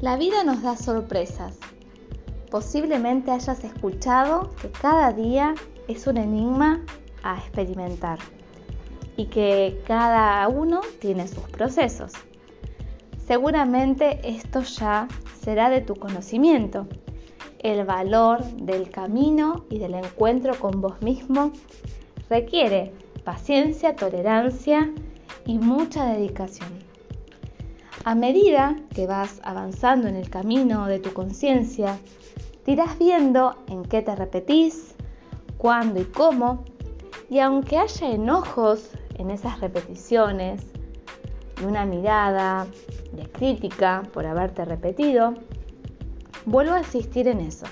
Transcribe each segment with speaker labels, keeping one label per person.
Speaker 1: La vida nos da sorpresas. Posiblemente hayas escuchado que cada día es un enigma a experimentar y que cada uno tiene sus procesos. Seguramente esto ya será de tu conocimiento. El valor del camino y del encuentro con vos mismo requiere paciencia, tolerancia y mucha dedicación. A medida que vas avanzando en el camino de tu conciencia, te irás viendo en qué te repetís, cuándo y cómo, y aunque haya enojos en esas repeticiones y una mirada de crítica por haberte repetido, vuelvo a insistir en eso.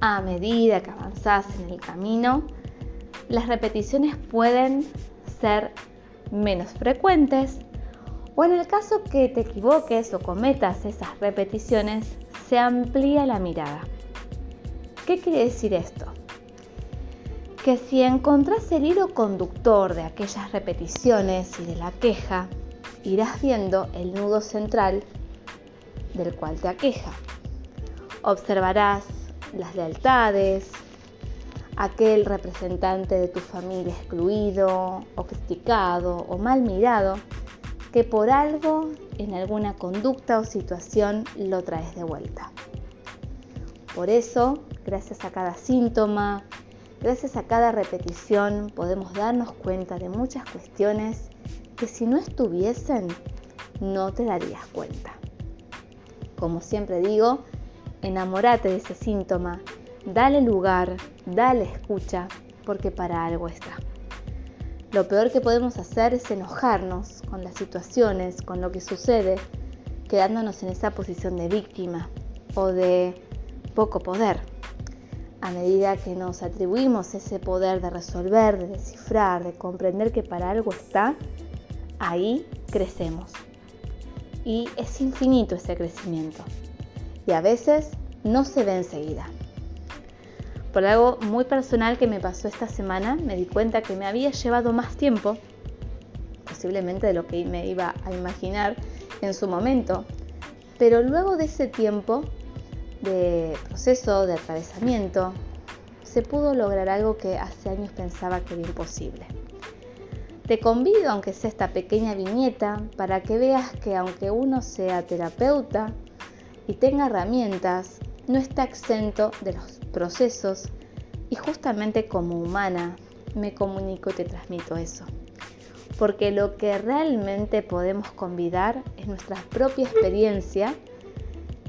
Speaker 1: A medida que avanzás en el camino, las repeticiones pueden ser menos frecuentes o en el caso que te equivoques o cometas esas repeticiones, se amplía la mirada. ¿Qué quiere decir esto? Que si encontrás el hilo conductor de aquellas repeticiones y de la queja, irás viendo el nudo central del cual te aqueja. Observarás las lealtades, aquel representante de tu familia excluido o o mal mirado que por algo en alguna conducta o situación lo traes de vuelta. Por eso, gracias a cada síntoma, gracias a cada repetición, podemos darnos cuenta de muchas cuestiones que si no estuviesen, no te darías cuenta. Como siempre digo, enamórate de ese síntoma, dale lugar, dale escucha, porque para algo está. Lo peor que podemos hacer es enojarnos con las situaciones, con lo que sucede, quedándonos en esa posición de víctima o de poco poder. A medida que nos atribuimos ese poder de resolver, de descifrar, de comprender que para algo está, ahí crecemos. Y es infinito ese crecimiento. Y a veces no se ve enseguida. Por algo muy personal que me pasó esta semana, me di cuenta que me había llevado más tiempo, posiblemente de lo que me iba a imaginar en su momento, pero luego de ese tiempo de proceso, de atravesamiento, se pudo lograr algo que hace años pensaba que era imposible. Te convido, aunque sea esta pequeña viñeta, para que veas que aunque uno sea terapeuta y tenga herramientas, no está exento de los procesos y justamente como humana me comunico y te transmito eso. Porque lo que realmente podemos convidar es nuestra propia experiencia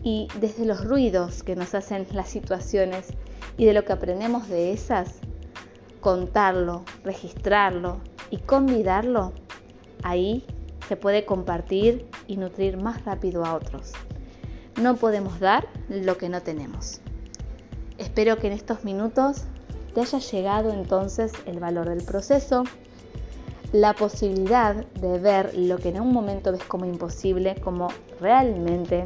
Speaker 1: y desde los ruidos que nos hacen las situaciones y de lo que aprendemos de esas, contarlo, registrarlo y convidarlo, ahí se puede compartir y nutrir más rápido a otros. No podemos dar lo que no tenemos. Espero que en estos minutos te haya llegado entonces el valor del proceso, la posibilidad de ver lo que en un momento ves como imposible, como realmente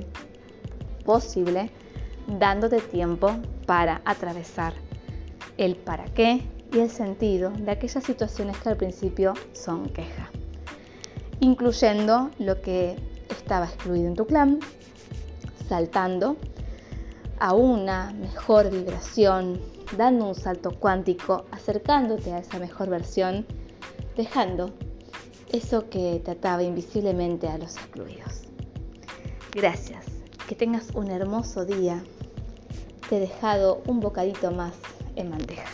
Speaker 1: posible, dándote tiempo para atravesar el para qué y el sentido de aquellas situaciones que al principio son queja, incluyendo lo que estaba excluido en tu clan, saltando a una mejor vibración, dando un salto cuántico, acercándote a esa mejor versión, dejando eso que te ataba invisiblemente a los excluidos. Gracias, que tengas un hermoso día. Te he dejado un bocadito más en bandeja.